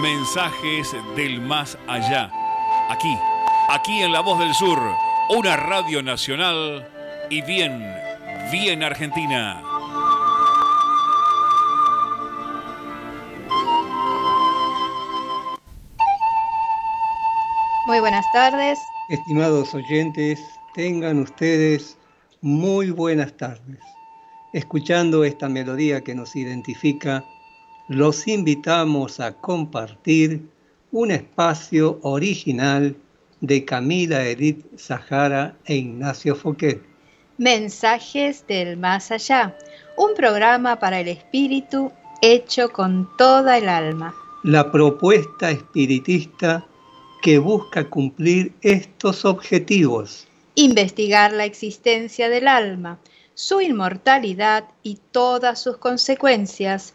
Mensajes del más allá. Aquí, aquí en La Voz del Sur, una radio nacional y bien, bien argentina. Muy buenas tardes. Estimados oyentes, tengan ustedes muy buenas tardes. Escuchando esta melodía que nos identifica, los invitamos a compartir un espacio original de Camila Edith Sahara e Ignacio Foquet. Mensajes del Más Allá, un programa para el espíritu hecho con toda el alma. La propuesta espiritista que busca cumplir estos objetivos. Investigar la existencia del alma, su inmortalidad y todas sus consecuencias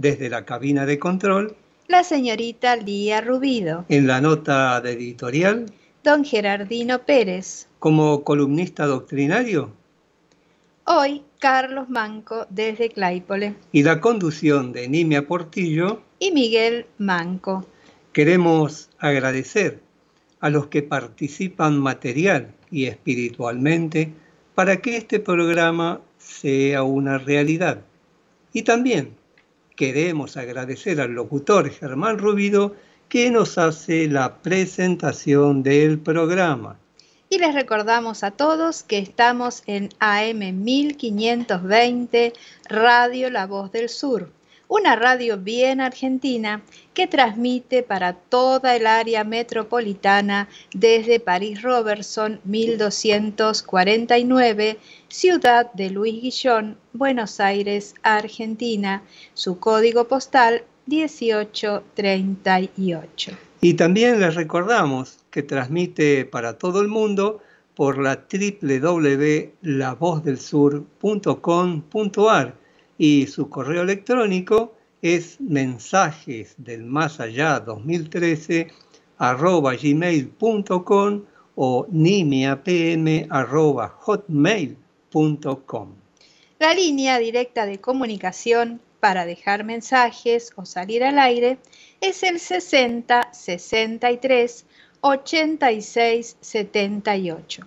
desde la cabina de control, la señorita Lía Rubido. En la nota de editorial, don Gerardino Pérez. Como columnista doctrinario, hoy Carlos Manco desde Claypole. Y la conducción de Nimia Portillo y Miguel Manco. Queremos agradecer a los que participan material y espiritualmente para que este programa sea una realidad. Y también queremos agradecer al locutor Germán Rubido que nos hace la presentación del programa. Y les recordamos a todos que estamos en AM 1520 Radio La Voz del Sur una radio bien argentina que transmite para toda el área metropolitana desde París Robertson 1249, ciudad de Luis Guillón, Buenos Aires, Argentina, su código postal 1838. Y también les recordamos que transmite para todo el mundo por la www.lavozdelsur.com.ar y su correo electrónico es mensajes del más allá 2013 arroba gmail.com o nimiapm. La línea directa de comunicación para dejar mensajes o salir al aire es el 60 63 86 78.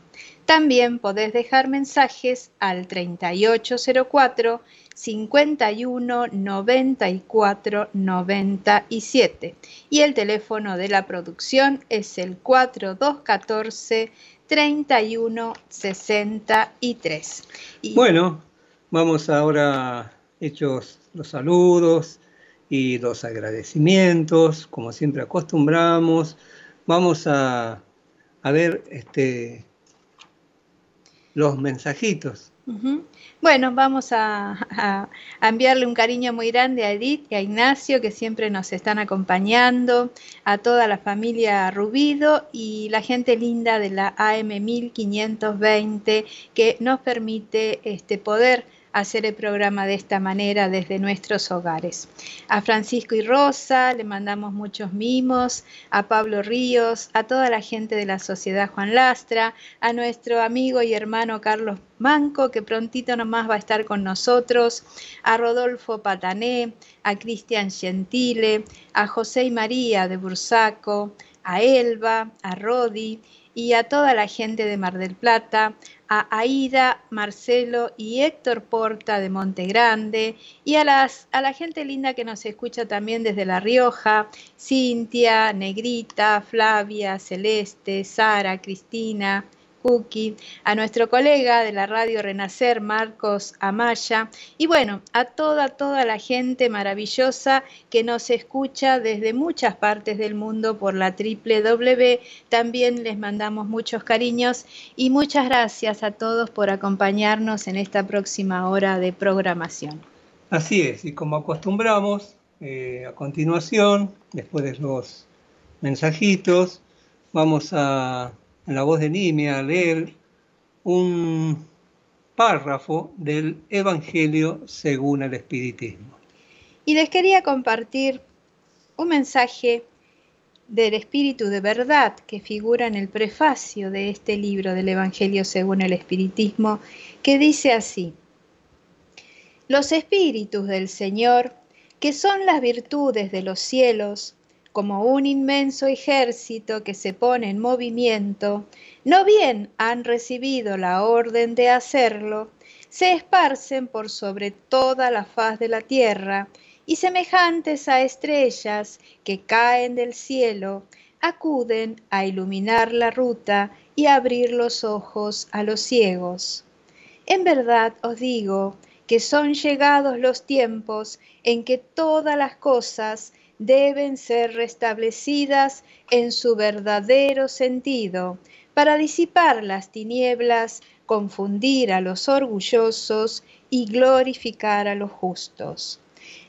También podés dejar mensajes al 3804 51 94 97 y el teléfono de la producción es el 4214 31 63. Bueno, vamos ahora hechos los saludos y los agradecimientos, como siempre acostumbramos. Vamos a, a ver este, los mensajitos. Bueno, vamos a, enviarle un cariño muy grande a Edith y a Ignacio, que siempre nos están acompañando, a toda la familia Rubido y la gente linda de la AM 1520, que nos permite este, poder hacer el programa de esta manera desde nuestros hogares. A Francisco y Rosa le mandamos muchos mimos, a Pablo Ríos, a toda la gente de la Sociedad Juan Lastra, a nuestro amigo y hermano Carlos Manco, que prontito nomás va a estar con nosotros, a Rodolfo Patané, a Cristian Gentile, a José y María de Bursaco, a Elba, a Rodi y a toda la gente de Mar del Plata, a Aida, Marcelo y Héctor Porta de Monte Grande y a, las, a la gente linda que nos escucha también desde La Rioja, Cintia, Negrita, Flavia, Celeste, Sara, Cristina, a nuestro colega de la radio Renacer, Marcos Amaya, y bueno, a toda, toda la gente maravillosa que nos escucha desde muchas partes del mundo por la www. También les mandamos muchos cariños y muchas gracias a todos por acompañarnos en esta próxima hora de programación. Así es, y como acostumbramos, eh, a continuación, después de los mensajitos, vamos a en la voz de Nimia, leer un párrafo del Evangelio según el Espiritismo. Y les quería compartir un mensaje del Espíritu de verdad que figura en el prefacio de este libro del Evangelio según el Espiritismo, que dice así, Los espíritus del Señor, que son las virtudes de los cielos, como un inmenso ejército que se pone en movimiento, no bien han recibido la orden de hacerlo, se esparcen por sobre toda la faz de la tierra y semejantes a estrellas que caen del cielo, acuden a iluminar la ruta y abrir los ojos a los ciegos. En verdad os digo que son llegados los tiempos en que todas las cosas deben ser restablecidas en su verdadero sentido, para disipar las tinieblas, confundir a los orgullosos y glorificar a los justos.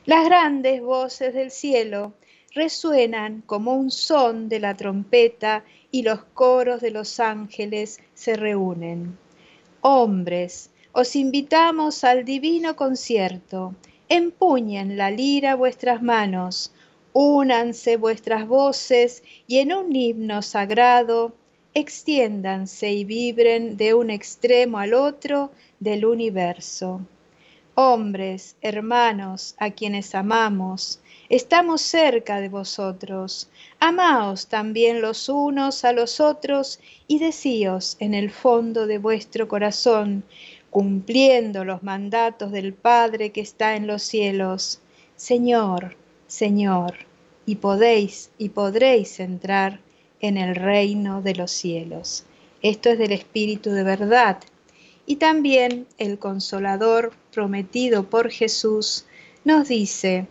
Las grandes voces del cielo resuenan como un son de la trompeta y los coros de los ángeles se reúnen. Hombres, os invitamos al divino concierto. Empuñen la lira vuestras manos, Únanse vuestras voces y en un himno sagrado extiéndanse y vibren de un extremo al otro del universo. Hombres, hermanos, a quienes amamos, estamos cerca de vosotros. Amaos también los unos a los otros y decíos en el fondo de vuestro corazón, cumpliendo los mandatos del Padre que está en los cielos. Señor, Señor, y podéis y podréis entrar en el reino de los cielos. Esto es del Espíritu de verdad. Y también el consolador prometido por Jesús nos dice,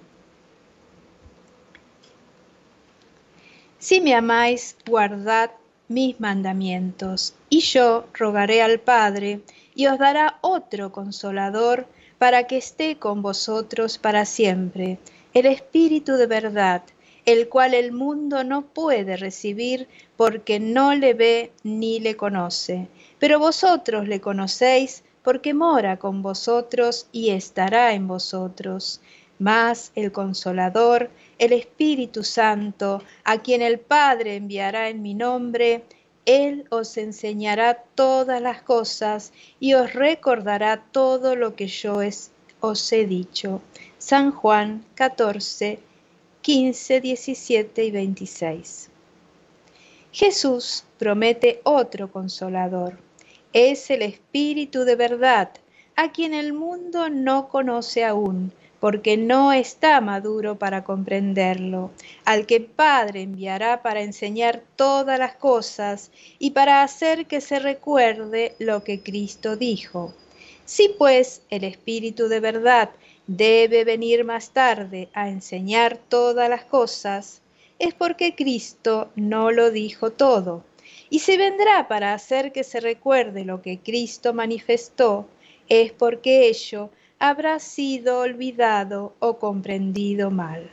si me amáis, guardad mis mandamientos, y yo rogaré al Padre, y os dará otro consolador para que esté con vosotros para siempre el Espíritu de verdad, el cual el mundo no puede recibir porque no le ve ni le conoce. Pero vosotros le conocéis porque mora con vosotros y estará en vosotros. Mas el consolador, el Espíritu Santo, a quien el Padre enviará en mi nombre, Él os enseñará todas las cosas y os recordará todo lo que yo os he dicho. San Juan 14, 15, 17 y 26. Jesús promete otro consolador. Es el Espíritu de verdad, a quien el mundo no conoce aún, porque no está maduro para comprenderlo, al que Padre enviará para enseñar todas las cosas y para hacer que se recuerde lo que Cristo dijo. Si pues el Espíritu de verdad debe venir más tarde a enseñar todas las cosas, es porque Cristo no lo dijo todo. Y si vendrá para hacer que se recuerde lo que Cristo manifestó, es porque ello habrá sido olvidado o comprendido mal.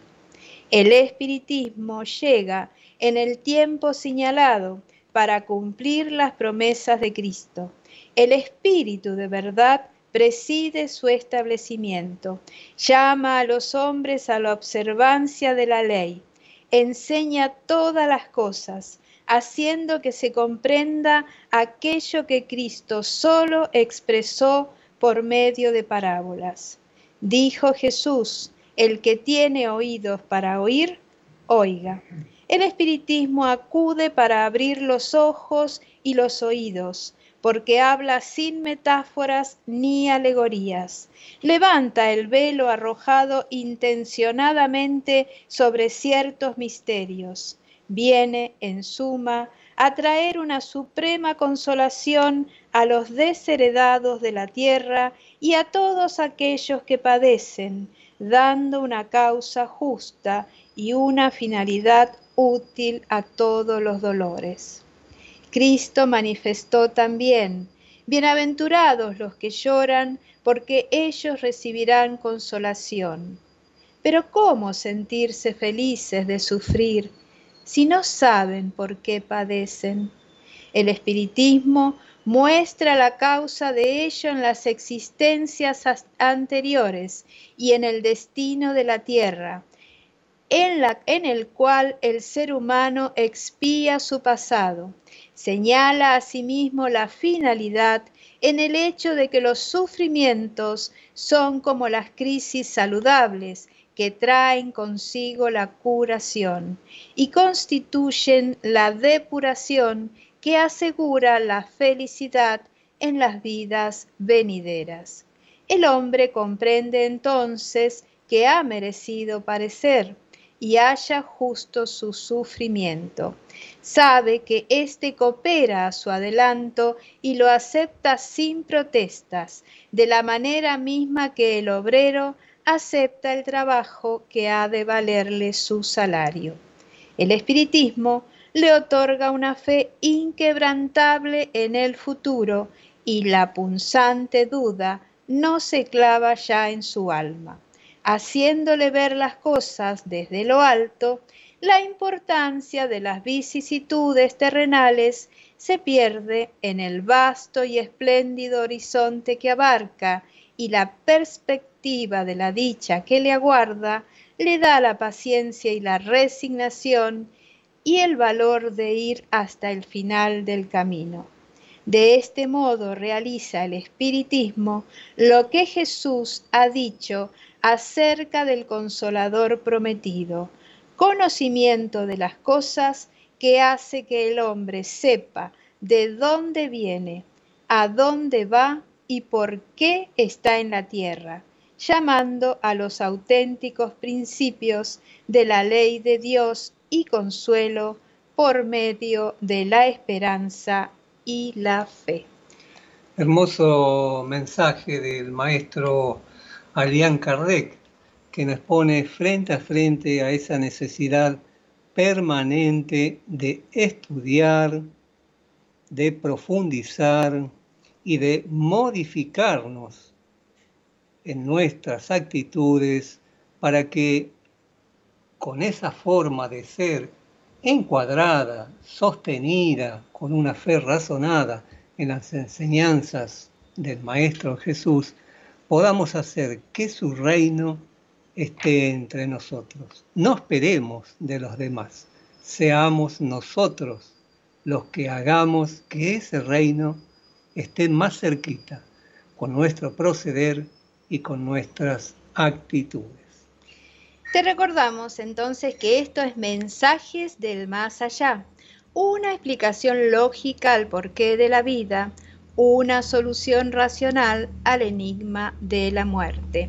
El espiritismo llega en el tiempo señalado para cumplir las promesas de Cristo. El espíritu de verdad preside su establecimiento, llama a los hombres a la observancia de la ley, enseña todas las cosas, haciendo que se comprenda aquello que Cristo solo expresó por medio de parábolas. Dijo Jesús, el que tiene oídos para oír, oiga. El espiritismo acude para abrir los ojos y los oídos, porque habla sin metáforas ni alegorías. Levanta el velo arrojado intencionadamente sobre ciertos misterios. Viene, en suma, a traer una suprema consolación a los desheredados de la tierra y a todos aquellos que padecen, dando una causa justa y una finalidad útil a todos los dolores. Cristo manifestó también, bienaventurados los que lloran, porque ellos recibirán consolación. Pero ¿cómo sentirse felices de sufrir si no saben por qué padecen? El espiritismo muestra la causa de ello en las existencias anteriores y en el destino de la tierra, en, la, en el cual el ser humano expía su pasado señala asimismo la finalidad en el hecho de que los sufrimientos son como las crisis saludables que traen consigo la curación y constituyen la depuración que asegura la felicidad en las vidas venideras. El hombre comprende entonces que ha merecido parecer y haya justo su sufrimiento. Sabe que éste coopera a su adelanto y lo acepta sin protestas, de la manera misma que el obrero acepta el trabajo que ha de valerle su salario. El espiritismo le otorga una fe inquebrantable en el futuro y la punzante duda no se clava ya en su alma haciéndole ver las cosas desde lo alto, la importancia de las vicisitudes terrenales se pierde en el vasto y espléndido horizonte que abarca y la perspectiva de la dicha que le aguarda le da la paciencia y la resignación y el valor de ir hasta el final del camino. De este modo realiza el espiritismo lo que Jesús ha dicho acerca del consolador prometido, conocimiento de las cosas que hace que el hombre sepa de dónde viene, a dónde va y por qué está en la tierra, llamando a los auténticos principios de la ley de Dios y consuelo por medio de la esperanza y la fe. Hermoso mensaje del maestro Alian Kardec, que nos pone frente a frente a esa necesidad permanente de estudiar, de profundizar y de modificarnos en nuestras actitudes para que con esa forma de ser encuadrada, sostenida, con una fe razonada en las enseñanzas del Maestro Jesús, podamos hacer que su reino esté entre nosotros. No esperemos de los demás, seamos nosotros los que hagamos que ese reino esté más cerquita con nuestro proceder y con nuestras actitudes. Te recordamos entonces que esto es mensajes del más allá, una explicación lógica al porqué de la vida, una solución racional al enigma de la muerte.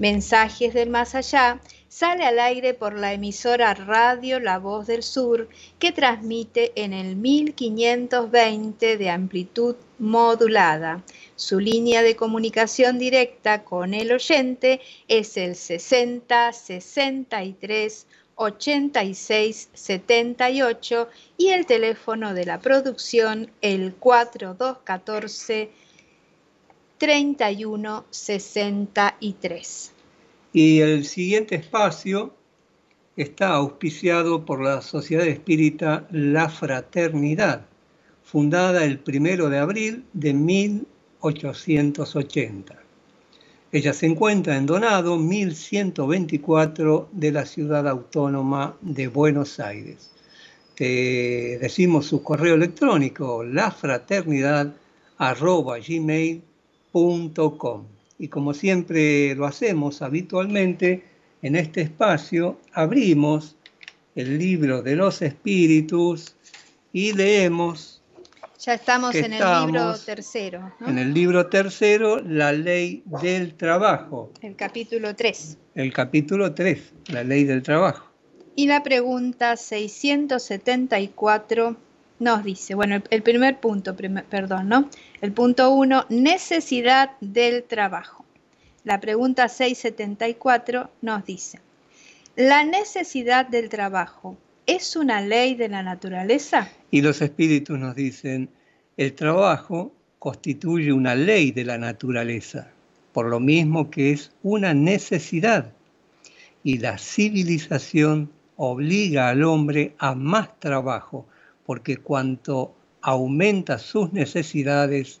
Mensajes del más allá sale al aire por la emisora Radio La Voz del Sur que transmite en el 1520 de amplitud modulada. Su línea de comunicación directa con el oyente es el 60 63 86 78 y el teléfono de la producción el 4214 31 63. Y el siguiente espacio está auspiciado por la Sociedad Espírita La Fraternidad, fundada el primero de abril de 1880. Ella se encuentra en Donado 1124 de la ciudad autónoma de Buenos Aires. Te decimos su correo electrónico, lafraternidad.gmail.com. Y como siempre lo hacemos habitualmente, en este espacio abrimos el libro de los espíritus y leemos Ya estamos en el libro tercero. En el libro tercero, la ley del trabajo. El capítulo 3. El capítulo 3, la ley del trabajo. Y la pregunta 674 nos dice, bueno, el, primer punto, perdón, ¿no? El punto 1, necesidad del trabajo. La pregunta 674 nos dice, ¿la necesidad del trabajo es una ley de la naturaleza? Y los espíritus nos dicen, el trabajo constituye una ley de la naturaleza, por lo mismo que es una necesidad. Y la civilización obliga al hombre a más trabajo, porque cuanto aumenta sus necesidades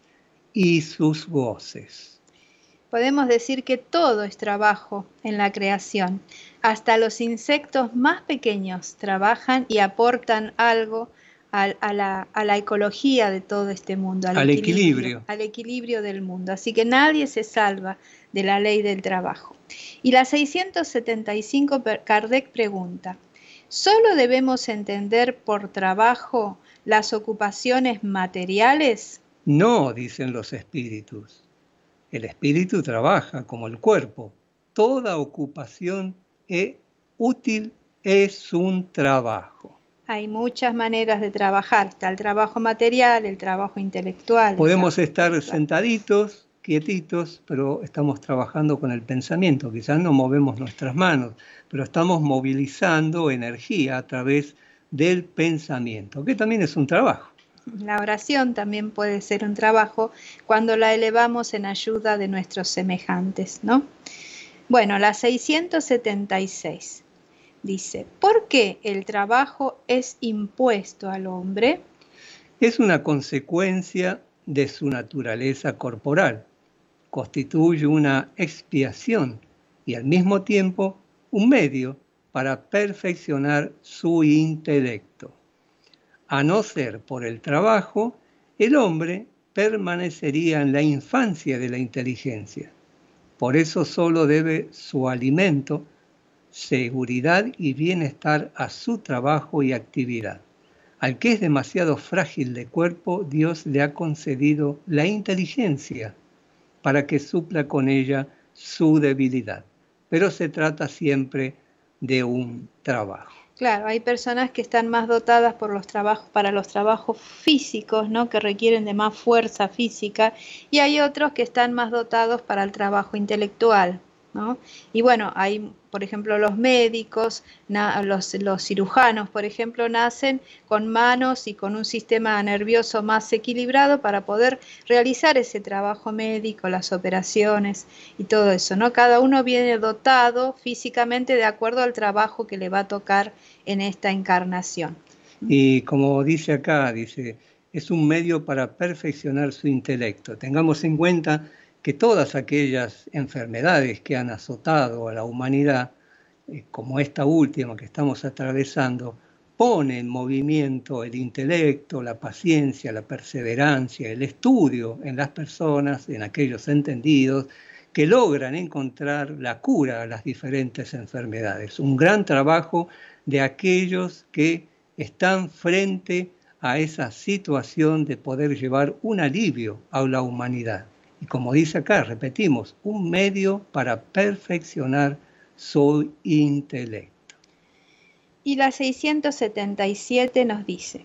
y sus goces. Podemos decir que todo es trabajo en la creación. Hasta los insectos más pequeños trabajan y aportan algo a, la, ecología de todo este mundo, al, equilibrio, al equilibrio del mundo. Así que nadie se salva de la ley del trabajo. Y la 675 Kardec pregunta, ¿solo debemos entender por trabajo las ocupaciones materiales? No, dicen los espíritus. El espíritu trabaja como el cuerpo. Toda ocupación útil es un trabajo. Hay muchas maneras de trabajar. Está el trabajo material, el trabajo intelectual. Podemos estar sentaditos, quietitos, pero estamos trabajando con el pensamiento. Quizás no movemos nuestras manos, pero estamos movilizando energía a través del pensamiento, que también es un trabajo. La oración también puede ser un trabajo cuando la elevamos en ayuda de nuestros semejantes, ¿no? Bueno, la 676 dice, ¿por qué el trabajo es impuesto al hombre? Es una consecuencia de su naturaleza corporal. Constituye una expiación y al mismo tiempo un medio para perfeccionar su intelecto. A no ser por el trabajo, el hombre permanecería en la infancia de la inteligencia. Por eso solo debe su alimento seguridad y bienestar a su trabajo y actividad. Al que es demasiado frágil de cuerpo, Dios le ha concedido la inteligencia para que supla con ella su debilidad. Pero se trata siempre de un trabajo. Claro, hay personas que están más dotadas por los trabajos, para los trabajos físicos, ¿no? que requieren de más fuerza física, y hay otros que están más dotados para el trabajo intelectual, y bueno, hay, por ejemplo, los médicos, los, los, cirujanos, por ejemplo, nacen con manos y con un sistema nervioso más equilibrado para poder realizar ese trabajo médico, las operaciones y todo eso, ¿no? Cada uno viene dotado físicamente de acuerdo al trabajo que le va a tocar en esta encarnación. Y como dice acá, dice, es un medio para perfeccionar su intelecto. Tengamos en cuenta que todas aquellas enfermedades que han azotado a la humanidad, eh, como esta última que estamos atravesando, pone en movimiento el intelecto, la paciencia, la perseverancia, el estudio en las personas, en aquellos entendidos, que logran encontrar la cura a las diferentes enfermedades. Un gran trabajo de aquellos que están frente a esa situación de poder llevar un alivio a la humanidad. Y como dice acá, repetimos, un medio para perfeccionar su intelecto. Y la 677 nos dice,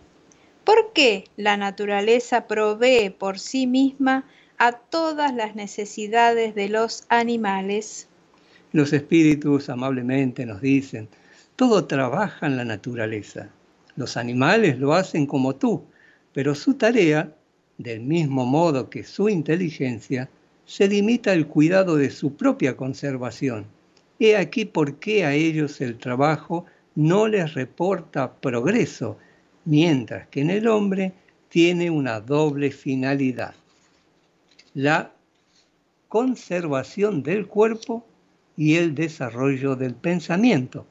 ¿por qué la naturaleza provee por sí misma a todas las necesidades de los animales? Los espíritus amablemente nos dicen, todo trabaja en la naturaleza. Los animales lo hacen como tú, pero su tarea del mismo modo que su inteligencia, se limita al cuidado de su propia conservación. He aquí por qué a ellos el trabajo no les reporta progreso, mientras que en el hombre tiene una doble finalidad. La conservación del cuerpo y el desarrollo del pensamiento,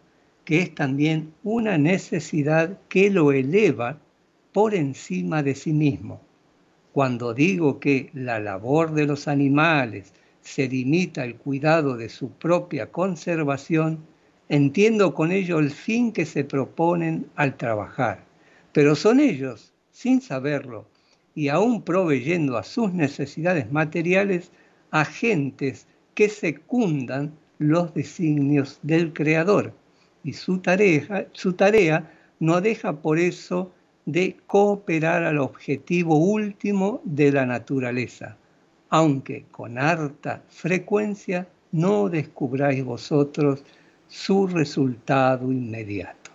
que es también una necesidad que lo eleva por encima de sí mismo. Cuando digo que la labor de los animales se limita al cuidado de su propia conservación, entiendo con ello el fin que se proponen al trabajar. Pero son ellos, sin saberlo, y aún proveyendo a sus necesidades materiales agentes que secundan los designios del Creador. Y su tarea, su tarea no deja por eso de cooperar al objetivo último de la naturaleza, aunque con harta frecuencia no descubráis vosotros su resultado inmediato.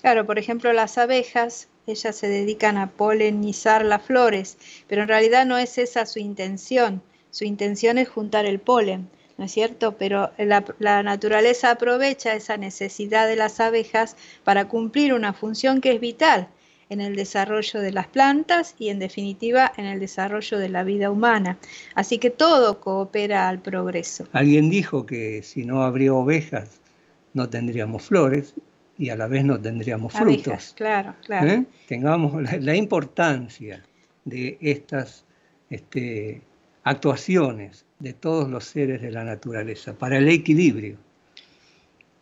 Claro, por ejemplo, las abejas, ellas se dedican a polinizar las flores, pero en realidad no es esa su intención. Su intención es juntar el polen, ¿no es cierto? Pero la, la, naturaleza aprovecha esa necesidad de las abejas para cumplir una función que es vital en el desarrollo de las plantas y en definitiva en el desarrollo de la vida humana. Así que todo coopera al progreso. Alguien dijo que si no habría ovejas no tendríamos flores y a la vez no tendríamos frutos. claro, claro. ¿Eh? Tengamos la, importancia de estas este, actuaciones de todos los seres de la naturaleza para el equilibrio.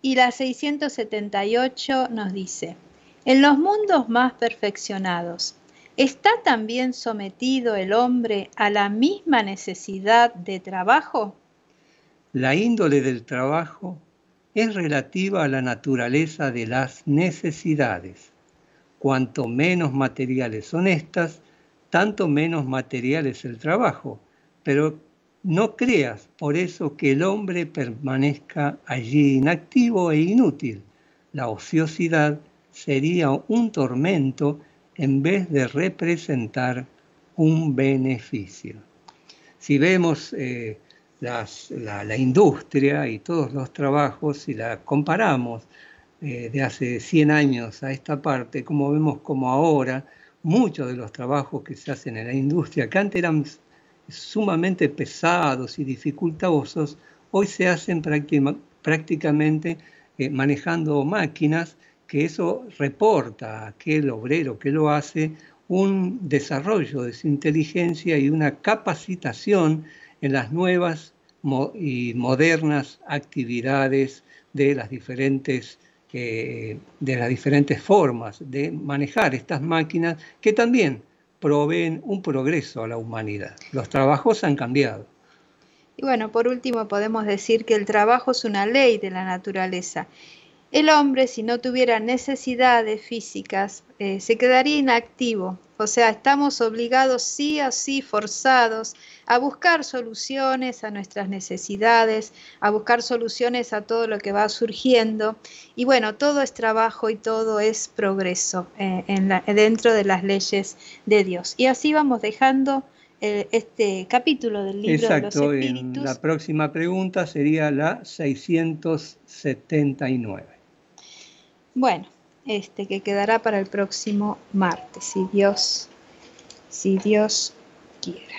Y la 678 nos dice, en los mundos más perfeccionados, ¿está también sometido el hombre a la misma necesidad de trabajo? La índole del trabajo es relativa a la naturaleza de las necesidades. Cuanto menos materiales son estas, tanto menos material es el trabajo. Pero no creas por eso que el hombre permanezca allí inactivo e inútil. La ociosidad sería un tormento en vez de representar un beneficio. Si vemos eh, la, industria y todos los trabajos, si la comparamos eh, de hace 100 años a esta parte, como vemos como ahora, muchos de los trabajos que se hacen en la industria, que antes eran sumamente pesados y dificultosos, hoy se hacen prácticamente eh, manejando máquinas, que eso reporta a aquel obrero que lo hace un desarrollo de su inteligencia y una capacitación en las nuevas y modernas actividades de las diferentes eh, de las diferentes formas de manejar estas máquinas que también proveen un progreso a la humanidad. Los trabajos han cambiado. Y bueno, por último podemos decir que el trabajo es una ley de la naturaleza el hombre, si no tuviera necesidades físicas, eh, se quedaría inactivo. O sea, estamos obligados sí o sí, forzados, a buscar soluciones a nuestras necesidades, a buscar soluciones a todo lo que va surgiendo. Y bueno, todo es trabajo y todo es progreso eh, dentro de las leyes de Dios. Y así vamos dejando eh, este capítulo del libro de los Espíritus. la próxima pregunta sería la 679. Bueno, este que quedará para el próximo martes, si Dios, si Dios quiera.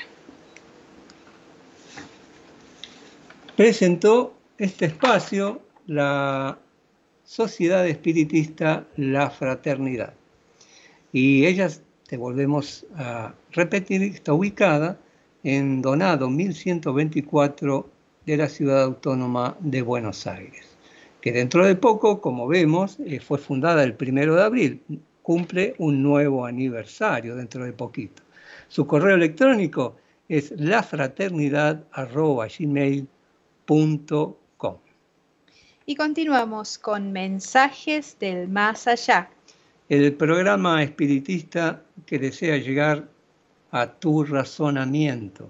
Presentó este espacio la Sociedad Espiritista La Fraternidad. Y ellas, te volvemos a repetir, está ubicada en Donado 1124 de la Ciudad Autónoma de Buenos Aires que dentro de poco, como vemos, eh, fue fundada el primero de abril, cumple un nuevo aniversario dentro de poquito. Su correo electrónico es lafraternidad.gmail.com. Y continuamos con mensajes del más allá. El programa espiritista que desea llegar a tu razonamiento.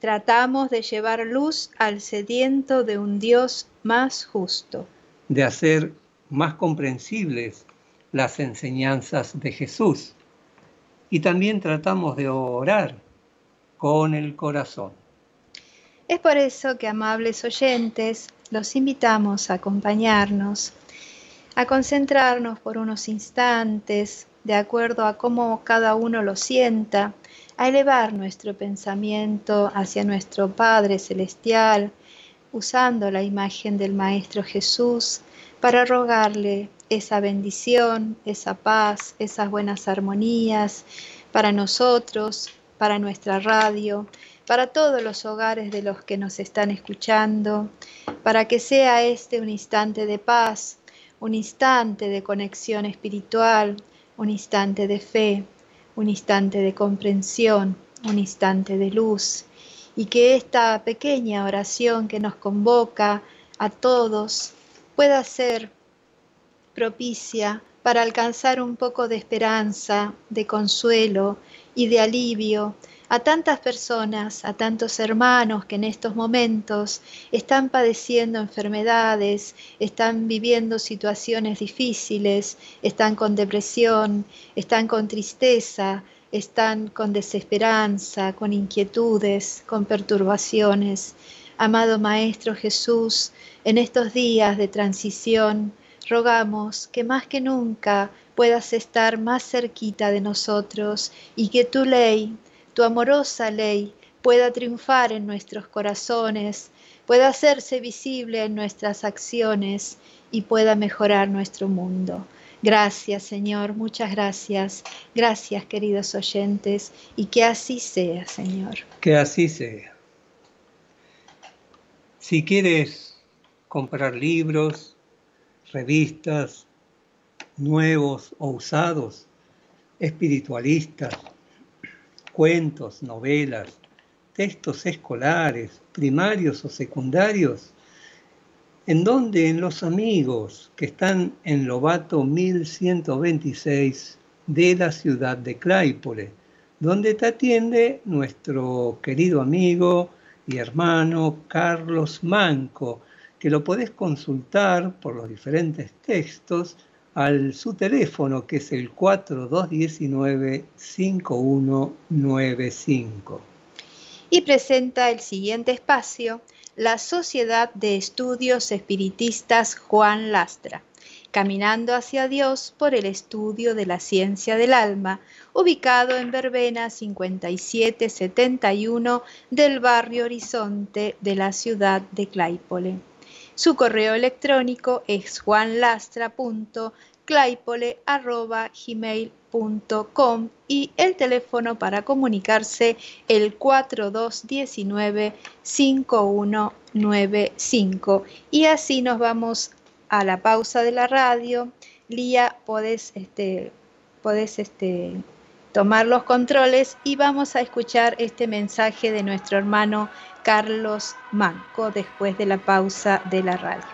Tratamos de llevar luz al sediento de un Dios más justo de hacer más comprensibles las enseñanzas de Jesús. Y también tratamos de orar con el corazón. Es por eso que, amables oyentes, los invitamos a acompañarnos, a concentrarnos por unos instantes, de acuerdo a cómo cada uno lo sienta, a elevar nuestro pensamiento hacia nuestro Padre Celestial, usando la imagen del Maestro Jesús para rogarle esa bendición, esa paz, esas buenas armonías para nosotros, para nuestra radio, para todos los hogares de los que nos están escuchando, para que sea este un instante de paz, un instante de conexión espiritual, un instante de fe, un instante de comprensión, un instante de luz, y que esta pequeña oración que nos convoca a todos pueda ser propicia para alcanzar un poco de esperanza, de consuelo y de alivio a tantas personas, a tantos hermanos que en estos momentos están padeciendo enfermedades, están viviendo situaciones difíciles, están con depresión, están con tristeza, están con desesperanza, con inquietudes, con perturbaciones. Amado Maestro Jesús, en estos días de transición, rogamos que más que nunca puedas estar más cerquita de nosotros y que tu ley, tu amorosa ley, pueda triunfar en nuestros corazones, pueda hacerse visible en nuestras acciones y pueda mejorar nuestro mundo. Gracias, Señor, muchas gracias. Gracias, queridos oyentes, y que así sea, Señor. Que así sea. Si quieres comprar libros, revistas, nuevos o usados, espiritualistas, cuentos, novelas, textos escolares, primarios o secundarios, en donde en los amigos que están en Lobato 1126 de la ciudad de Claypole, donde te atiende nuestro querido amigo y hermano Carlos Manco, que lo podés consultar por los diferentes textos al su teléfono que es el 4219-5195. Y presenta el siguiente espacio la Sociedad de Estudios Espiritistas Juan Lastra, Caminando hacia Dios por el estudio de la ciencia del alma, ubicado en Verbena 5771 del barrio Horizonte de la ciudad de Claypole. Su correo electrónico es juanlastra.claypole.gmail.com y el teléfono para comunicarse el 4219-5195. Y así nos vamos a la pausa de la radio. Lía, podés, este, podés este, tomar los controles y vamos a escuchar este mensaje de nuestro hermano Carlos Manco después de la pausa de la radio.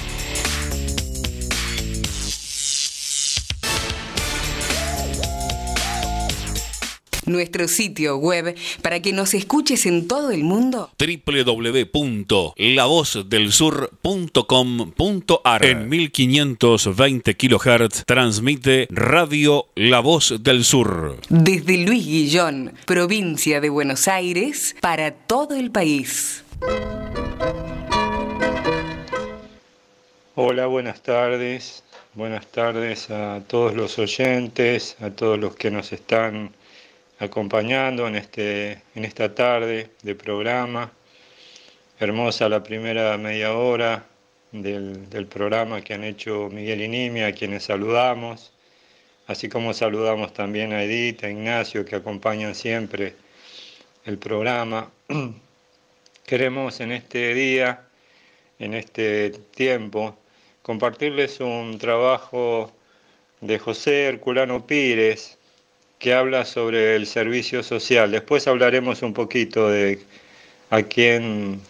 Nuestro sitio web para que nos escuches en todo el mundo? www.lavozdelsur.com.ar En 1520 kHz transmite Radio La Voz del Sur. Desde Luis Guillón, provincia de Buenos Aires, para todo el país. Hola, buenas tardes. Buenas tardes a todos los oyentes, a todos los que nos están acompañando en, este, en esta tarde de programa. Hermosa la primera media hora del, programa que han hecho Miguel y Nimia, a quienes saludamos, así como saludamos también a Edith, a Ignacio, que acompañan siempre el programa. Queremos en este día, en este tiempo, compartirles un trabajo de José Herculano Pires, que habla sobre el servicio social. Después hablaremos un poquito de a quién,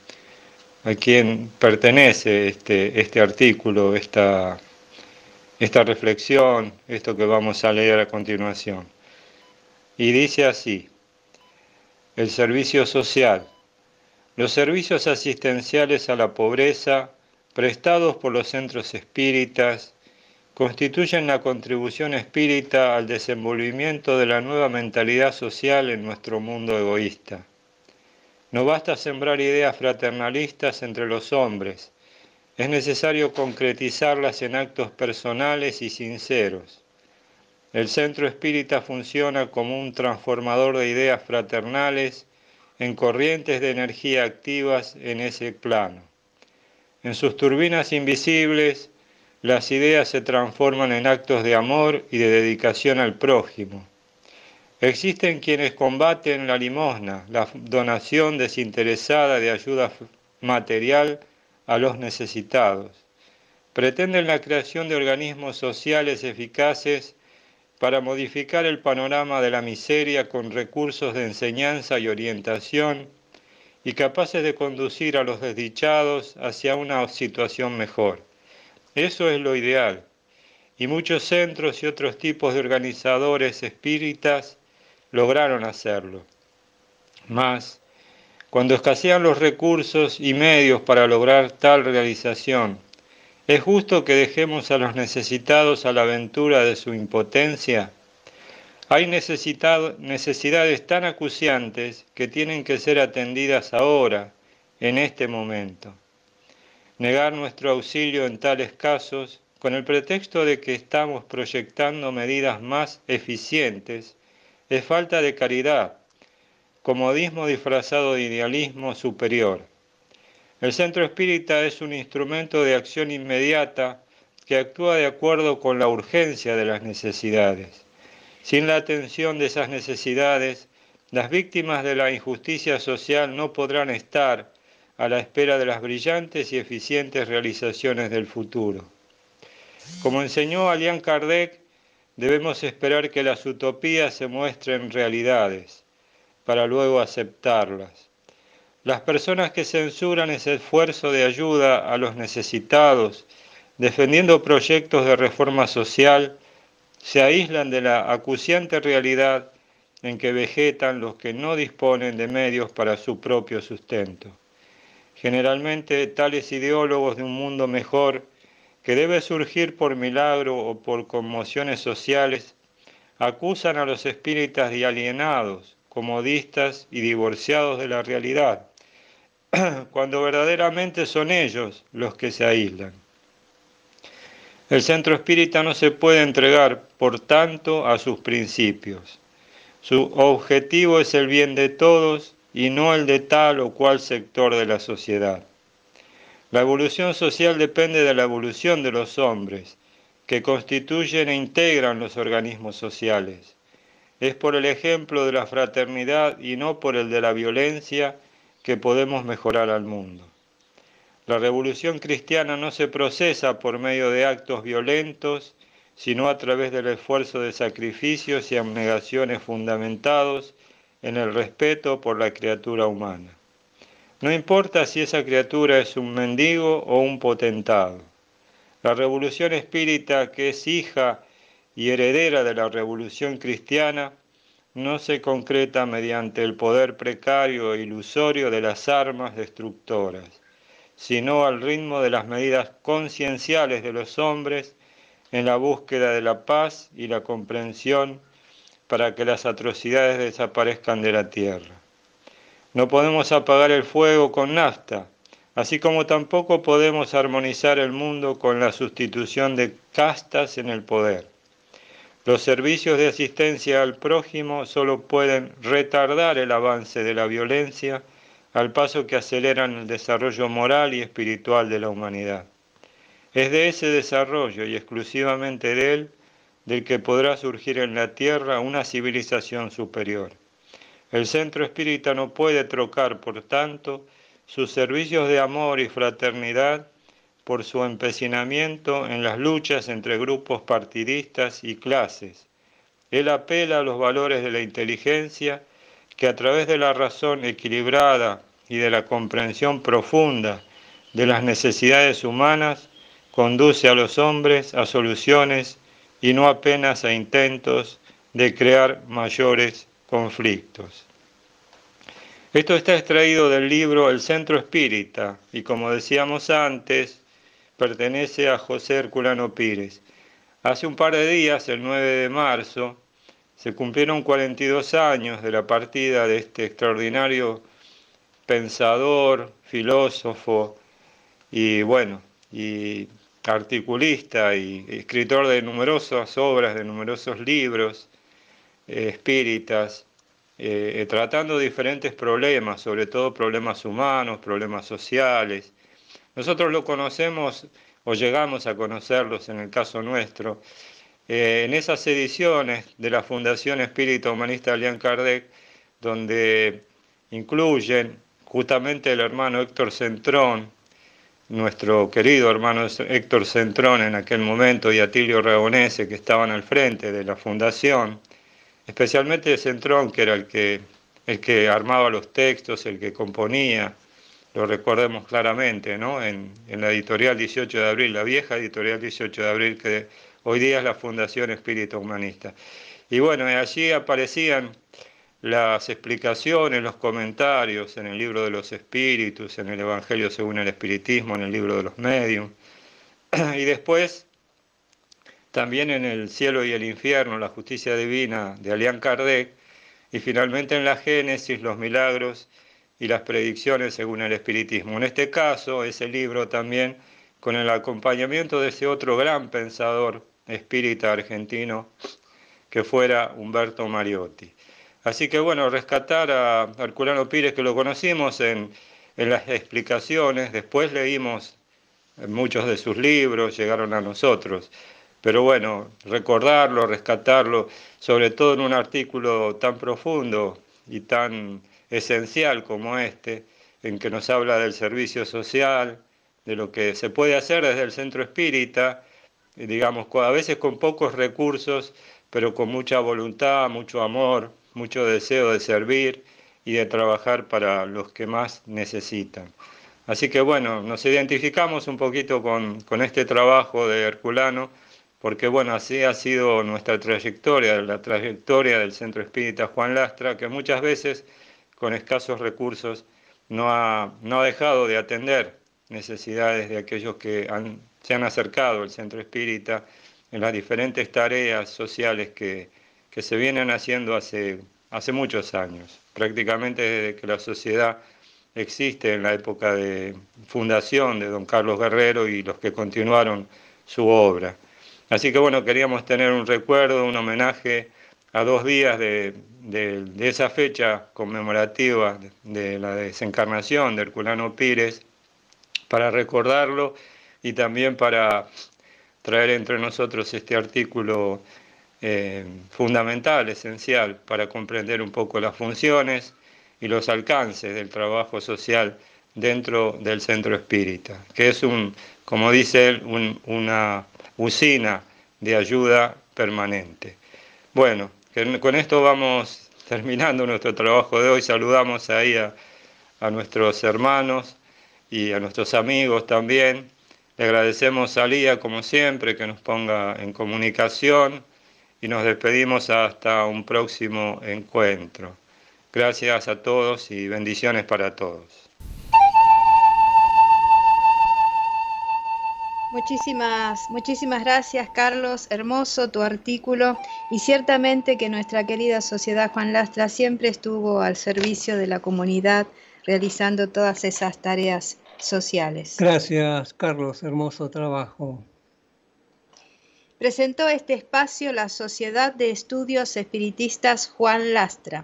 a quién pertenece este, este artículo, esta, esta reflexión, esto que vamos a leer a continuación. Y dice así, el servicio social. Los servicios asistenciales a la pobreza prestados por los centros espíritas constituyen la contribución espírita al desenvolvimiento de la nueva mentalidad social en nuestro mundo egoísta. No basta sembrar ideas fraternalistas entre los hombres, es necesario concretizarlas en actos personales y sinceros. El centro espírita funciona como un transformador de ideas fraternales en corrientes de energía activas en ese plano. En sus turbinas invisibles, las ideas se transforman en actos de amor y de dedicación al prójimo. Existen quienes combaten la limosna, la donación desinteresada de ayuda material a los necesitados. Pretenden la creación de organismos sociales eficaces para modificar el panorama de la miseria con recursos de enseñanza y orientación y capaces de conducir a los desdichados hacia una situación mejor. Eso es lo ideal. Y muchos centros y otros tipos de organizadores espíritas lograron hacerlo. Mas, cuando escasean los recursos y medios para lograr tal realización, ¿es justo que dejemos a los necesitados a la aventura de su impotencia? Hay necesidades tan acuciantes que tienen que ser atendidas ahora, en este momento negar nuestro auxilio en tales casos con el pretexto de que estamos proyectando medidas más eficientes es falta de caridad, comodismo disfrazado de idealismo superior. El centro espírita es un instrumento de acción inmediata que actúa de acuerdo con la urgencia de las necesidades. Sin la atención de esas necesidades, las víctimas de la injusticia social no podrán estar a la espera de las brillantes y eficientes realizaciones del futuro. Como enseñó Alian Kardec, debemos esperar que las utopías se muestren realidades, para luego aceptarlas. Las personas que censuran ese esfuerzo de ayuda a los necesitados, defendiendo proyectos de reforma social, se aíslan de la acuciante realidad en que vegetan los que no disponen de medios para su propio sustento. Generalmente tales ideólogos de un mundo mejor, que debe surgir por milagro o por conmociones sociales, acusan a los espíritas de alienados, comodistas y divorciados de la realidad, cuando verdaderamente son ellos los que se aíslan. El centro espírita no se puede entregar, por tanto, a sus principios. Su objetivo es el bien de todos y no el de tal o cual sector de la sociedad. La evolución social depende de la evolución de los hombres, que constituyen e integran los organismos sociales. Es por el ejemplo de la fraternidad y no por el de la violencia que podemos mejorar al mundo. La revolución cristiana no se procesa por medio de actos violentos, sino a través del esfuerzo de sacrificios y abnegaciones fundamentados en el respeto por la criatura humana. No importa si esa criatura es un mendigo o un potentado. La revolución espírita, que es hija y heredera de la revolución cristiana, no se concreta mediante el poder precario e ilusorio de las armas destructoras, sino al ritmo de las medidas concienciales de los hombres en la búsqueda de la paz y la comprensión para que las atrocidades desaparezcan de la tierra. No podemos apagar el fuego con nafta, así como tampoco podemos armonizar el mundo con la sustitución de castas en el poder. Los servicios de asistencia al prójimo solo pueden retardar el avance de la violencia al paso que aceleran el desarrollo moral y espiritual de la humanidad. Es de ese desarrollo y exclusivamente de él del que podrá surgir en la tierra una civilización superior. El centro espírita no puede trocar, por tanto, sus servicios de amor y fraternidad por su empecinamiento en las luchas entre grupos partidistas y clases. Él apela a los valores de la inteligencia que a través de la razón equilibrada y de la comprensión profunda de las necesidades humanas conduce a los hombres a soluciones y no apenas a intentos de crear mayores conflictos. Esto está extraído del libro El Centro Espírita y como decíamos antes, pertenece a José Herculano Pires. Hace un par de días, el 9 de marzo, se cumplieron 42 años de la partida de este extraordinario pensador, filósofo y bueno, y articulista y escritor de numerosas obras, de numerosos libros eh, espíritas, eh, tratando diferentes problemas, sobre todo problemas humanos, problemas sociales. Nosotros lo conocemos o llegamos a conocerlos en el caso nuestro. Eh, en esas ediciones de la Fundación Espírita Humanista Allan Kardec, donde incluyen justamente el hermano Héctor Centrón, nuestro querido hermano Héctor Centrón en aquel momento y Atilio Ragonese, que estaban al frente de la fundación, especialmente Centrón, que era el que, el que armaba los textos, el que componía, lo recordemos claramente, ¿no? En, la editorial 18 de abril, la vieja editorial 18 de abril, que hoy día es la Fundación Espíritu Humanista. Y bueno, allí aparecían las explicaciones, los comentarios en el libro de los espíritus, en el Evangelio según el Espiritismo, en el libro de los medios. Y después, también en el cielo y el infierno, la justicia divina de Alian Kardec, y finalmente en la Génesis, los milagros y las predicciones según el espiritismo. En este caso, ese libro también con el acompañamiento de ese otro gran pensador espírita argentino que fuera Humberto Mariotti. Así que bueno, rescatar a Herculano Pires, que lo conocimos en, en las explicaciones, después leímos muchos de sus libros, llegaron a nosotros. Pero bueno, recordarlo, rescatarlo, sobre todo en un artículo tan profundo y tan esencial como este, en que nos habla del servicio social, de lo que se puede hacer desde el centro espírita, digamos, a veces con pocos recursos, pero con mucha voluntad, mucho amor, mucho deseo de servir y de trabajar para los que más necesitan. Así que bueno, nos identificamos un poquito con, con este trabajo de Herculano, porque bueno, así ha sido nuestra trayectoria, la trayectoria del Centro Espírita Juan Lastra, que muchas veces con escasos recursos no ha, no ha dejado de atender necesidades de aquellos que se han acercado al centro espírita en las diferentes tareas sociales que, que se vienen haciendo hace, hace muchos años, prácticamente desde que la sociedad existe en la época de fundación de don Carlos Guerrero y los que continuaron su obra. Así que bueno, queríamos tener un recuerdo, un homenaje a dos días de, esa fecha conmemorativa de, la desencarnación de Herculano Pires, para recordarlo y también para traer entre nosotros este artículo eh, fundamental, esencial, para comprender un poco las funciones y los alcances del trabajo social dentro del centro espírita, que es un, como dice él, una usina de ayuda permanente. Bueno, con esto vamos terminando nuestro trabajo de hoy. Saludamos ahí a, a nuestros hermanos y a nuestros amigos también. Le agradecemos a Lía, como siempre, que nos ponga en comunicación y nos despedimos hasta un próximo encuentro. Gracias a todos y bendiciones para todos. Muchísimas, muchísimas gracias, Carlos. Hermoso tu artículo. Y ciertamente que nuestra querida sociedad Juan Lastra siempre estuvo al servicio de la comunidad, realizando todas esas tareas sociales. Gracias, Carlos. Hermoso trabajo. Presentó este espacio la Sociedad de Estudios Espiritistas Juan Lastra.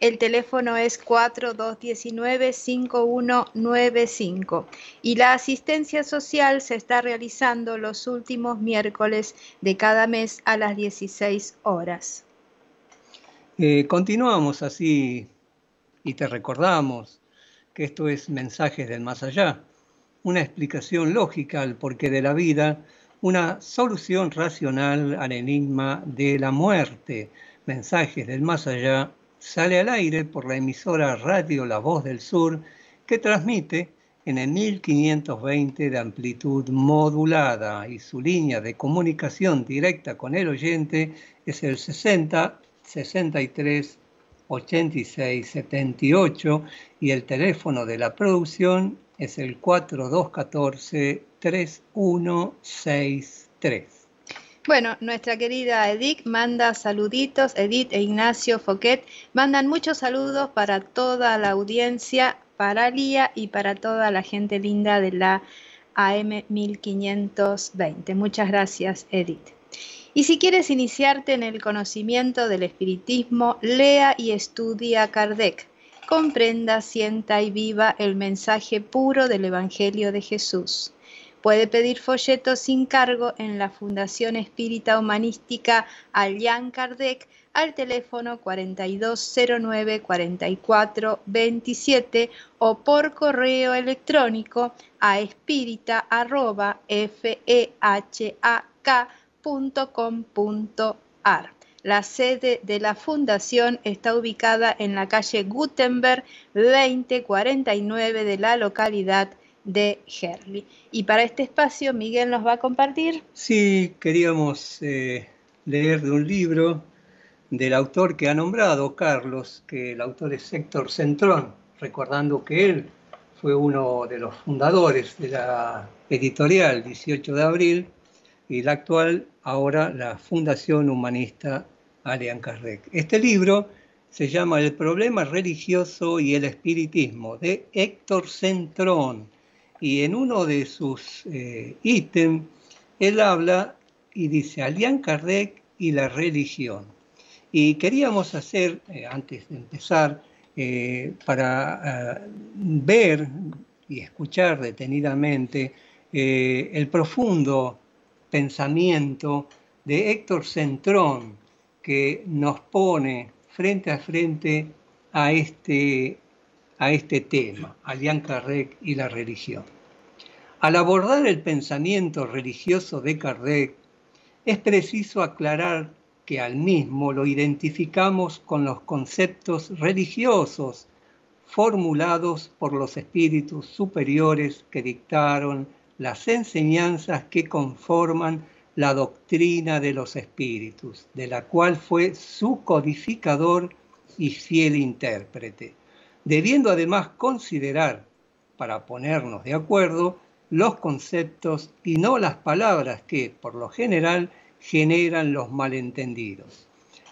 El teléfono es 4219-5195 y la asistencia social se está realizando los últimos miércoles de cada mes a las 16 horas. Eh, continuamos así y te recordamos que esto es Mensajes del Más Allá, una explicación lógica al porqué de la vida, una solución racional al enigma de la muerte. Mensajes del Más Allá sale al aire por la emisora Radio La Voz del Sur que transmite en el 1520 de amplitud modulada y su línea de comunicación directa con el oyente es el 60 63 8678 y el teléfono de la producción es el 4214-3163. Bueno, nuestra querida Edith manda saluditos, Edith e Ignacio Foquet mandan muchos saludos para toda la audiencia, para Lía y para toda la gente linda de la AM 1520. Muchas gracias, Edith. Y si quieres iniciarte en el conocimiento del espiritismo, lea y estudia Kardec. Comprenda, sienta y viva el mensaje puro del Evangelio de Jesús. Puede pedir folletos sin cargo en la Fundación Espírita Humanística Allan Kardec al teléfono 4209-4427 o por correo electrónico a espírita.fehak.com.ar. La sede de la fundación está ubicada en la calle Gutenberg 2049 de la localidad de Herli. Y para este espacio, Miguel nos va a compartir. Sí, queríamos eh, leer de un libro del autor que ha nombrado Carlos, que el autor es Héctor Centrón, recordando que él fue uno de los fundadores de la editorial 18 de abril y la actual ahora la Fundación Humanista Alian Kardec. Este libro se llama El problema religioso y el espiritismo de Héctor Centrón y en uno de sus eh, ítems él habla y dice Alian Kardec y la religión. Y queríamos hacer, eh, antes de empezar, eh, para ver y escuchar detenidamente el profundo pensamiento de Héctor Centrón, que nos pone frente a frente a este a este tema, Alian Kardec y la religión. Al abordar el pensamiento religioso de Kardec, es preciso aclarar que al mismo lo identificamos con los conceptos religiosos formulados por los espíritus superiores que dictaron las enseñanzas que conforman la doctrina de los espíritus, de la cual fue su codificador y fiel intérprete debiendo además considerar, para ponernos de acuerdo, los conceptos y no las palabras que, por lo general, generan los malentendidos.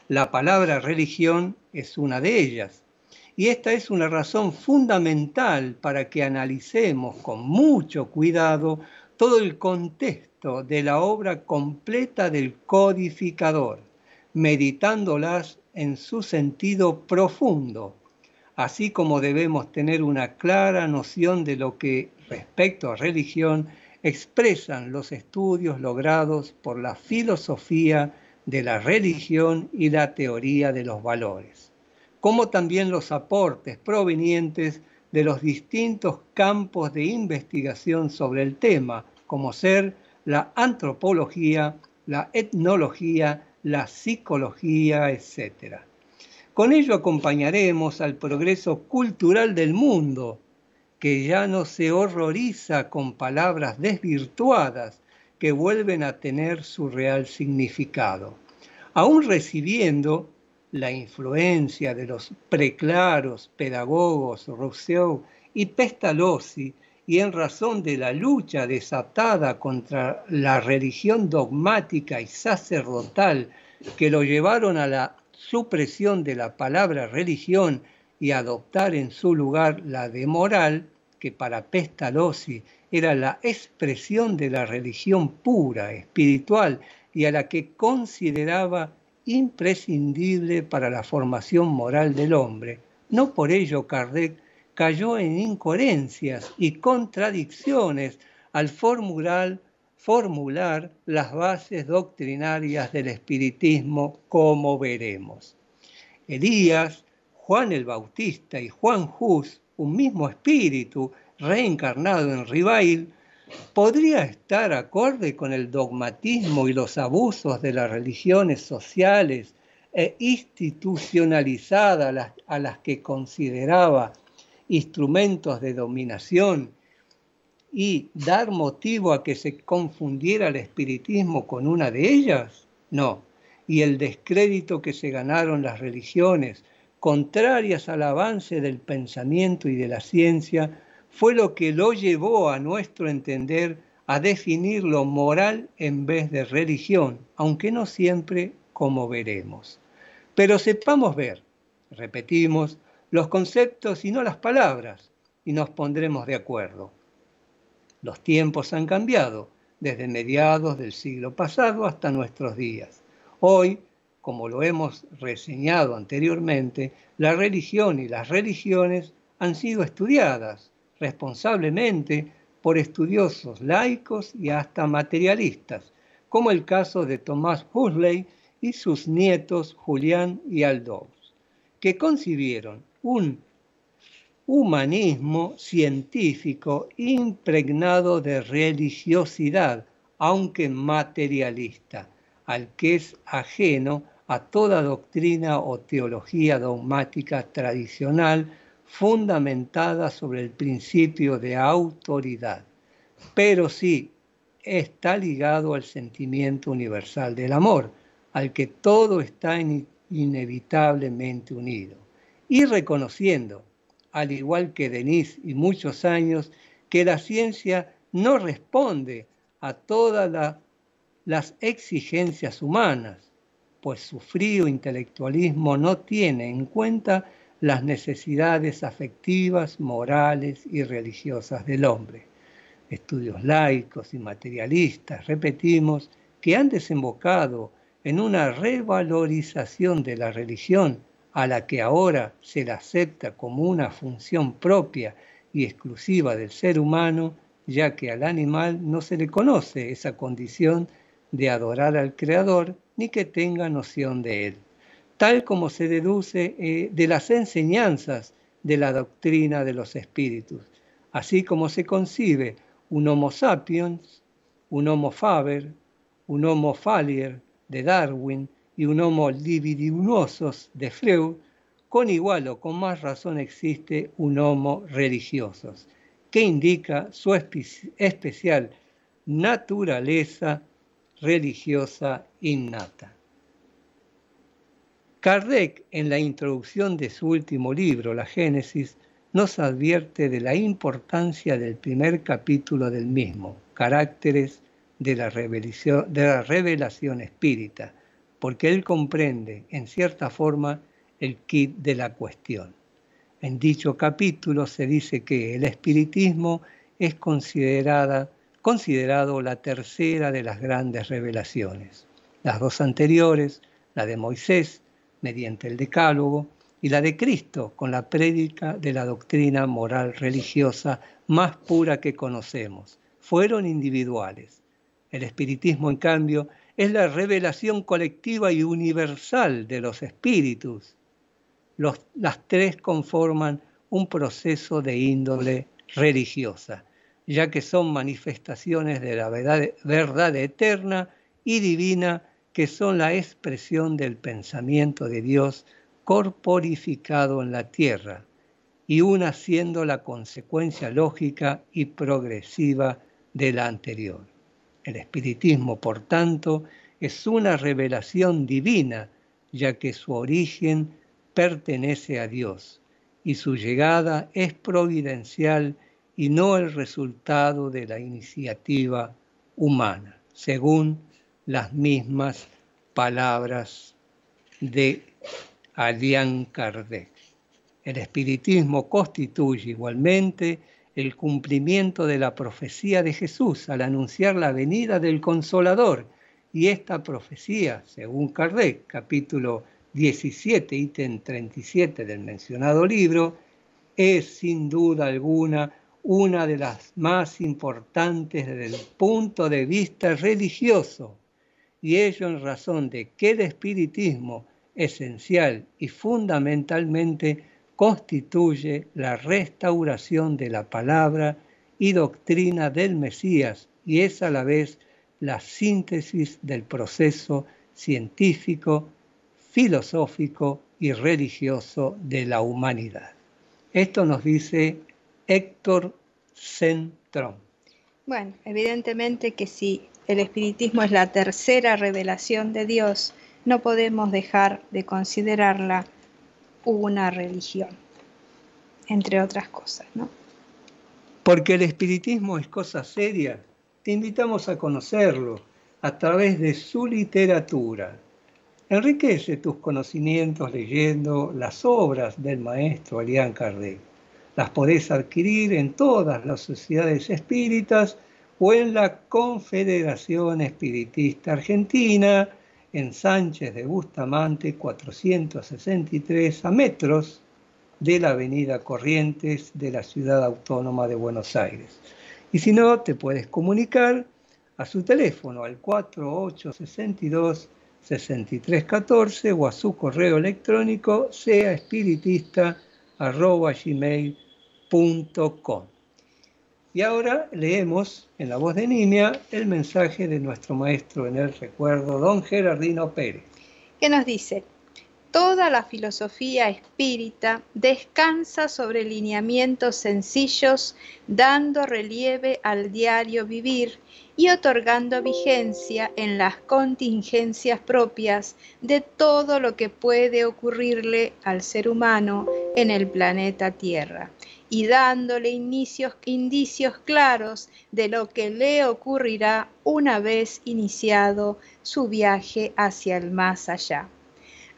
La palabra religión es una de ellas, y esta es una razón fundamental para que analicemos con mucho cuidado todo el contexto de la obra completa del codificador, meditándolas en su sentido profundo, así como debemos tener una clara noción de lo que respecto a religión expresan los estudios logrados por la filosofía de la religión y la teoría de los valores, como también los aportes provenientes de los distintos campos de investigación sobre el tema, como ser la antropología, la etnología, la psicología, etc. Con ello acompañaremos al progreso cultural del mundo, que ya no se horroriza con palabras desvirtuadas que vuelven a tener su real significado, aún recibiendo la influencia de los preclaros pedagogos Rousseau y Pestalozzi y en razón de la lucha desatada contra la religión dogmática y sacerdotal que lo llevaron a la supresión de la palabra religión y adoptar en su lugar la de moral, que para Pestalozzi era la expresión de la religión pura, espiritual, y a la que consideraba imprescindible para la formación moral del hombre. No por ello Kardec cayó en incoherencias y contradicciones al formular formular las bases doctrinarias del espiritismo, como veremos. Elías, Juan el Bautista y Juan Hus, un mismo espíritu reencarnado en Ribail, podría estar acorde con el dogmatismo y los abusos de las religiones sociales e institucionalizadas a las que consideraba instrumentos de dominación y dar motivo a que se confundiera el espiritismo con una de ellas? No. Y el descrédito que se ganaron las religiones contrarias al avance del pensamiento y de la ciencia, fue lo que lo llevó a nuestro entender a definir lo moral en vez de religión, aunque no siempre como veremos. Pero sepamos ver, repetimos, los conceptos y no las palabras, y nos pondremos de acuerdo. Los tiempos han cambiado desde mediados del siglo pasado hasta nuestros días. Hoy, como lo hemos reseñado anteriormente, la religión y las religiones han sido estudiadas responsablemente por estudiosos laicos y hasta materialistas, como el caso de Tomás Huxley y sus nietos Julián y Aldous, que concibieron un humanismo científico impregnado de religiosidad, aunque materialista, al que es ajeno a toda doctrina o teología dogmática tradicional fundamentada sobre el principio de autoridad, pero sí está ligado al sentimiento universal del amor, al que todo está inevitablemente unido, y reconociendo al igual que Denis y muchos años, que la ciencia no responde a todas las exigencias humanas, pues su frío intelectualismo no tiene en cuenta las necesidades afectivas, morales y religiosas del hombre. Estudios laicos y materialistas, repetimos, que han desembocado en una revalorización de la religión a la que ahora se la acepta como una función propia y exclusiva del ser humano, ya que al animal no se le conoce esa condición de adorar al Creador ni que tenga noción de él, tal como se deduce eh, de las enseñanzas de la doctrina de los espíritus, así como se concibe un Homo sapiens, un Homo faber, un Homo falier de Darwin, y un homo libidinuosos de Freud, con igual o con más razón existe un homo religiosos, que indica su especial naturaleza religiosa innata. Kardec, en la introducción de su último libro, La Génesis, nos advierte de la importancia del primer capítulo del mismo, Caracteres de la Revelación, de la revelación Espírita, porque él comprende, en cierta forma, el kit de la cuestión. En dicho capítulo se dice que el espiritismo es considerada, considerado la tercera de las grandes revelaciones. Las dos anteriores, la de Moisés, mediante el Decálogo, y la de Cristo, con la prédica de la doctrina moral religiosa más pura que conocemos, fueron individuales. El espiritismo, en cambio, es la revelación colectiva y universal de los espíritus. las tres conforman un proceso de índole religiosa, ya que son manifestaciones de la verdad, eterna y divina que son la expresión del pensamiento de Dios corporificado en la tierra, y una siendo la consecuencia lógica y progresiva de la anterior. El espiritismo, por tanto, es una revelación divina, ya que su origen pertenece a Dios y su llegada es providencial y no el resultado de la iniciativa humana, según las mismas palabras de Alian Kardec. El espiritismo constituye igualmente el cumplimiento de la profecía de Jesús al anunciar la venida del Consolador. Y esta profecía, según Kardec, capítulo 17, ítem 37 del mencionado libro, es sin duda alguna una de las más importantes desde el punto de vista religioso, y ello en razón de que el espiritismo esencial y fundamentalmente constituye la restauración de la palabra y doctrina del Mesías y es a la vez la síntesis del proceso científico, filosófico y religioso de la humanidad. Esto nos dice Héctor Centrón. Bueno, evidentemente que si el espiritismo es la tercera revelación de Dios, no podemos dejar de considerarla una religión, entre otras cosas, ¿no? Porque el espiritismo es cosa seria, te invitamos a conocerlo a través de su literatura. Enriquece tus conocimientos leyendo las obras del maestro Elian Kardec. Las podés adquirir en todas las sociedades espíritas o en la Confederación Espiritista Argentina, en Sánchez de Bustamante 463 a metros de la Avenida Corrientes de la Ciudad Autónoma de Buenos Aires. Y si no, te puedes comunicar a su teléfono al 4862 6314 o a su correo electrónico sea. Y ahora leemos en la voz de Nimia el mensaje de nuestro maestro en el recuerdo, don Gerardino Pérez. Que nos dice, toda la filosofía espírita descansa sobre lineamientos sencillos, dando relieve al diario vivir y otorgando vigencia en las contingencias propias de todo lo que puede ocurrirle al ser humano en el planeta Tierra y dándole indicios, claros de lo que le ocurrirá una vez iniciado su viaje hacia el más allá.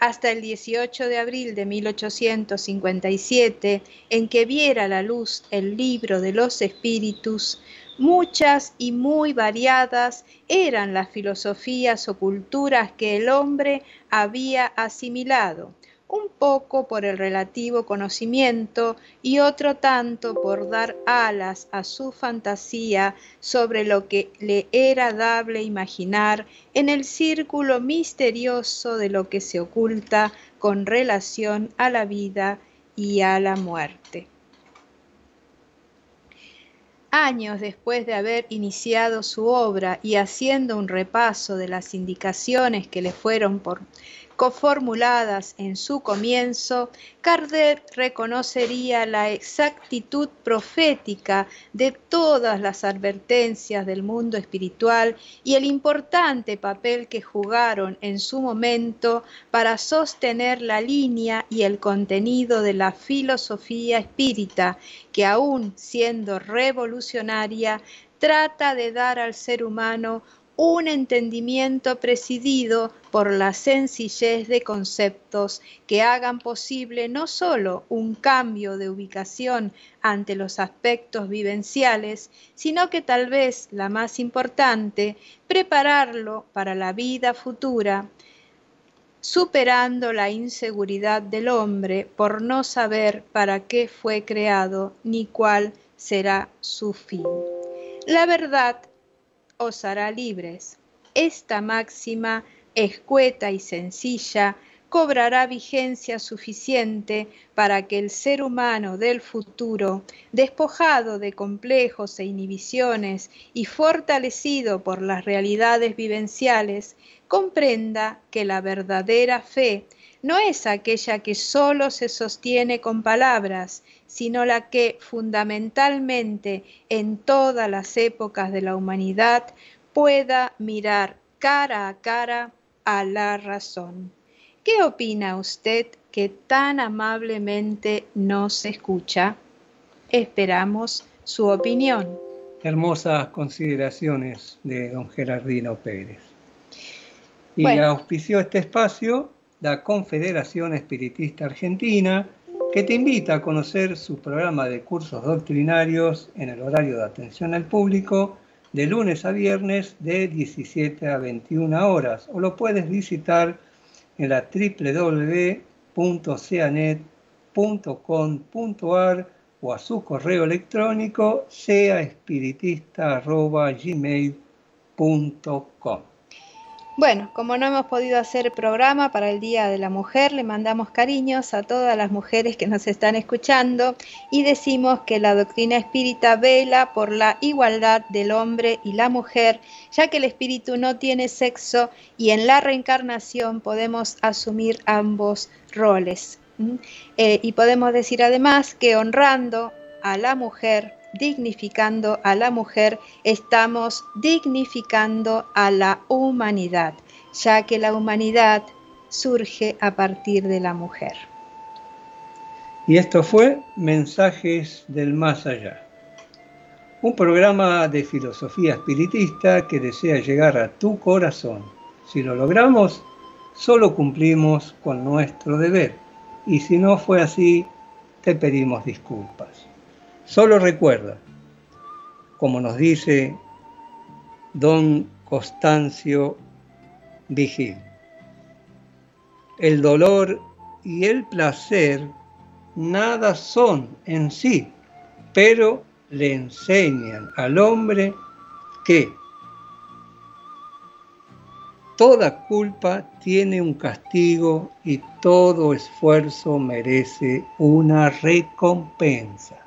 Hasta el 18 de abril de 1857, en que viera la luz el libro de los espíritus, muchas y muy variadas eran las filosofías o culturas que el hombre había asimilado un poco por el relativo conocimiento y otro tanto por dar alas a su fantasía sobre lo que le era dable imaginar en el círculo misterioso de lo que se oculta con relación a la vida y a la muerte. Años después de haber iniciado su obra y haciendo un repaso de las indicaciones que le fueron por formuladas en su comienzo, Kardec reconocería la exactitud profética de todas las advertencias del mundo espiritual y el importante papel que jugaron en su momento para sostener la línea y el contenido de la filosofía espírita, que aún siendo revolucionaria, trata de dar al ser humano un entendimiento presidido por la sencillez de conceptos que hagan posible no sólo un cambio de ubicación ante los aspectos vivenciales, sino que tal vez la más importante, prepararlo para la vida futura, superando la inseguridad del hombre por no saber para qué fue creado ni cuál será su fin. La verdad os hará libres. Esta máxima, escueta y sencilla, cobrará vigencia suficiente para que el ser humano del futuro, despojado de complejos e inhibiciones y fortalecido por las realidades vivenciales, comprenda que la verdadera fe no es aquella que solo se sostiene con palabras, sino la que fundamentalmente en todas las épocas de la humanidad pueda mirar cara a cara a la razón. ¿Qué opina usted que tan amablemente nos escucha? Esperamos su opinión. Hermosas consideraciones de don Gerardino Pérez. Y auspició este espacio la Confederación Espiritista Argentina, que te invita a conocer su programa de cursos doctrinarios en el horario de atención al público de lunes a viernes de 17 a 21 horas o lo puedes visitar en la www.ceanet.com.ar o a su correo electrónico seaespiritista.gmail.com. Bueno, como no hemos podido hacer programa para el Día de la Mujer, le mandamos cariños a todas las mujeres que nos están escuchando y decimos que la doctrina espírita vela por la igualdad del hombre y la mujer, ya que el espíritu no tiene sexo y en la reencarnación podemos asumir ambos roles. Eh, y podemos decir además que honrando a la mujer dignificando a la mujer, estamos dignificando a la humanidad, ya que la humanidad surge a partir de la mujer. Y esto fue Mensajes del Más Allá, un programa de filosofía espiritista que desea llegar a tu corazón. Si lo logramos, solo cumplimos con nuestro deber. Y si no fue así, te pedimos disculpas. Solo recuerda, como nos dice don Constancio Vigil, el dolor y el placer nada son en sí, pero le enseñan al hombre que toda culpa tiene un castigo y todo esfuerzo merece una recompensa.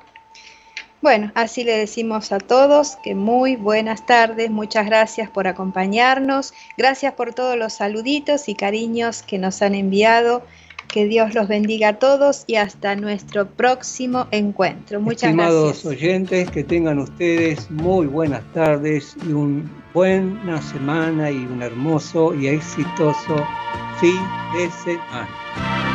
Bueno, así le decimos a todos que muy buenas tardes, muchas gracias por acompañarnos, gracias por todos los saluditos y cariños que nos han enviado que Dios los bendiga a todos y hasta nuestro próximo encuentro. Muchas Estimados oyentes, que tengan ustedes muy buenas tardes y una buena semana y un hermoso y exitoso fin de semana.